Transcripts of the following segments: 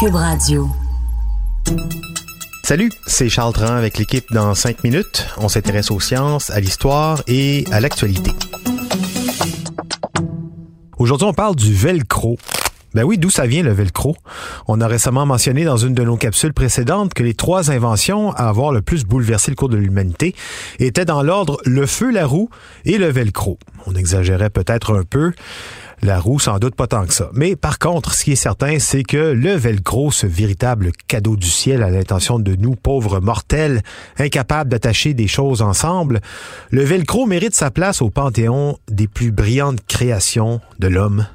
Cube Radio. Salut, c'est Charles Tran avec l'équipe dans 5 minutes. On s'intéresse aux sciences, à l'histoire et à l'actualité. Aujourd'hui, on parle du velcro. Ben oui, d'où ça vient le velcro? On a récemment mentionné dans une de nos capsules précédentes que les trois inventions à avoir le plus bouleversé le cours de l'humanité étaient dans l'ordre le feu, la roue et le velcro. On exagérait peut-être un peu. La roue, sans doute pas tant que ça. Mais par contre, ce qui est certain, c'est que le velcro, ce véritable cadeau du ciel à l'intention de nous, pauvres mortels, incapables d'attacher des choses ensemble, le velcro mérite sa place au panthéon des plus brillantes créations de l'homme,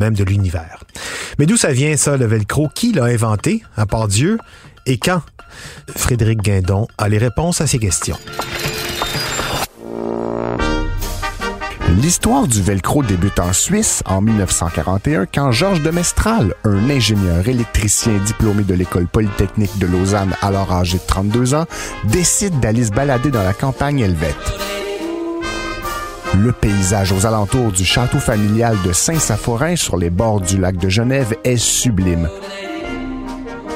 même de l'univers. Mais d'où ça vient ça, le velcro? Qui l'a inventé, à part Dieu, et quand? Frédéric Guindon a les réponses à ces questions. L'histoire du velcro débute en Suisse en 1941 quand Georges de Mestral, un ingénieur électricien diplômé de l'école polytechnique de Lausanne alors âgé de 32 ans, décide d'aller se balader dans la campagne helvète. Le paysage aux alentours du château familial de Saint-Saphorin sur les bords du lac de Genève est sublime.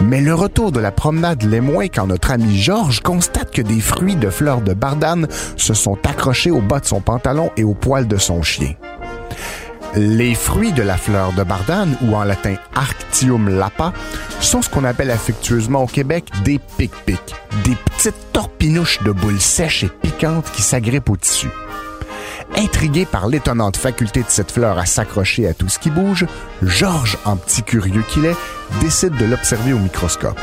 Mais le retour de la promenade l'est moins quand notre ami Georges constate que des fruits de fleurs de bardane se sont accrochés au bas de son pantalon et au poil de son chien. Les fruits de la fleur de bardane, ou en latin Arctium lapa, sont ce qu'on appelle affectueusement au Québec des pic-pics, des petites torpinouches de boules sèches et piquantes qui s'agrippent au tissu. Intrigué par l'étonnante faculté de cette fleur à s'accrocher à tout ce qui bouge, Georges, en petit curieux qu'il est, décide de l'observer au microscope.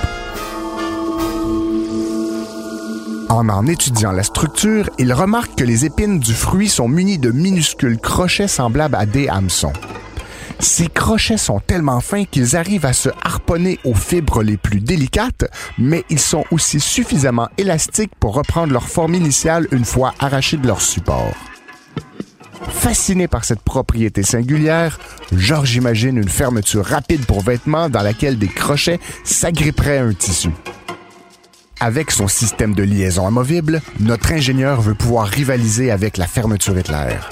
En en étudiant la structure, il remarque que les épines du fruit sont munies de minuscules crochets semblables à des hameçons. Ces crochets sont tellement fins qu'ils arrivent à se harponner aux fibres les plus délicates, mais ils sont aussi suffisamment élastiques pour reprendre leur forme initiale une fois arrachés de leur support. Fasciné par cette propriété singulière, Georges imagine une fermeture rapide pour vêtements dans laquelle des crochets s'agripperaient à un tissu. Avec son système de liaison amovible, notre ingénieur veut pouvoir rivaliser avec la fermeture éclair.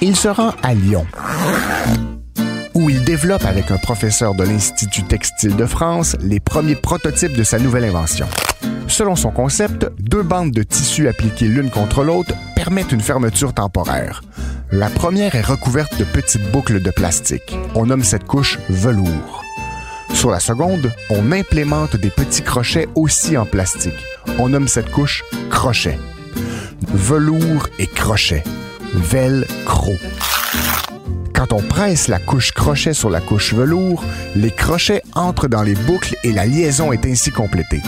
Il se rend à Lyon, où il développe avec un professeur de l'Institut textile de France les premiers prototypes de sa nouvelle invention. Selon son concept, deux bandes de tissu appliquées l'une contre l'autre permettent une fermeture temporaire. La première est recouverte de petites boucles de plastique. On nomme cette couche velours. Sur la seconde, on implémente des petits crochets aussi en plastique. On nomme cette couche crochet. Velours et crochet. Velcro. Quand on presse la couche crochet sur la couche velours, les crochets entrent dans les boucles et la liaison est ainsi complétée.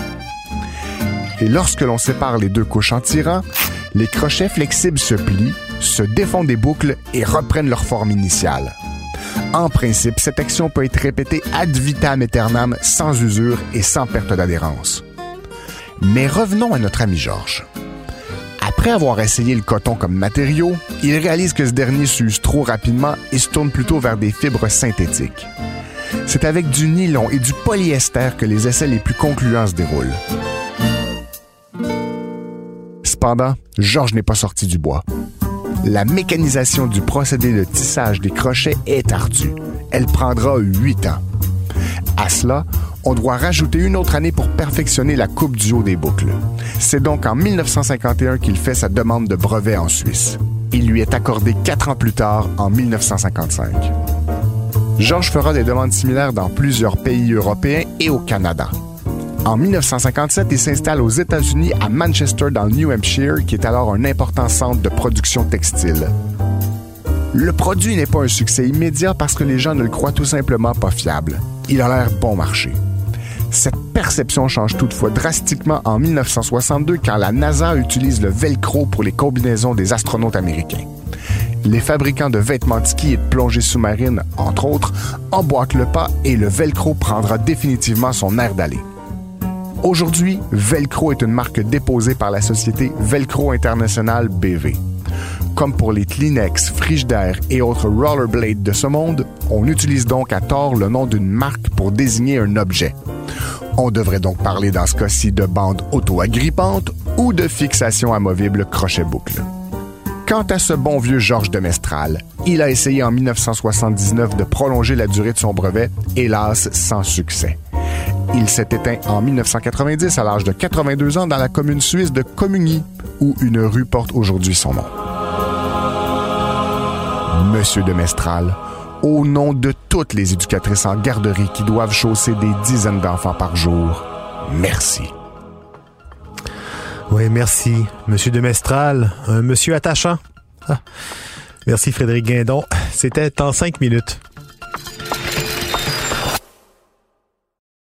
Et lorsque l'on sépare les deux couches en tirant, les crochets flexibles se plient, se défont des boucles et reprennent leur forme initiale. En principe, cette action peut être répétée ad vitam aeternam sans usure et sans perte d'adhérence. Mais revenons à notre ami Georges. Après avoir essayé le coton comme matériau, il réalise que ce dernier s'use trop rapidement et se tourne plutôt vers des fibres synthétiques. C'est avec du nylon et du polyester que les essais les plus concluants se déroulent. Cependant, Georges n'est pas sorti du bois. La mécanisation du procédé de tissage des crochets est ardue. Elle prendra huit ans. À cela, on doit rajouter une autre année pour perfectionner la coupe du haut des boucles. C'est donc en 1951 qu'il fait sa demande de brevet en Suisse. Il lui est accordé quatre ans plus tard, en 1955. Georges fera des demandes similaires dans plusieurs pays européens et au Canada. En 1957, il s'installe aux États-Unis à Manchester dans le New Hampshire, qui est alors un important centre de production textile. Le produit n'est pas un succès immédiat parce que les gens ne le croient tout simplement pas fiable. Il a l'air bon marché. Cette perception change toutefois drastiquement en 1962 quand la NASA utilise le velcro pour les combinaisons des astronautes américains. Les fabricants de vêtements de ski et de plongée sous-marine, entre autres, emboîtent le pas et le Velcro prendra définitivement son air d'aller. Aujourd'hui, Velcro est une marque déposée par la société Velcro International BV. Comme pour les Kleenex, Frigidaire et autres rollerblades de ce monde, on utilise donc à tort le nom d'une marque pour désigner un objet. On devrait donc parler dans ce cas-ci de bande auto-agrippante ou de fixation amovible crochet-boucle. Quant à ce bon vieux Georges de Mestral, il a essayé en 1979 de prolonger la durée de son brevet, hélas sans succès. Il s'est éteint en 1990 à l'âge de 82 ans dans la commune suisse de Comugny, où une rue porte aujourd'hui son nom. Monsieur de Mestral, au nom de toutes les éducatrices en garderie qui doivent chausser des dizaines d'enfants par jour, merci. Oui, merci, Monsieur de Mestral, monsieur attachant. Ah. Merci Frédéric Guindon. C'était en cinq minutes.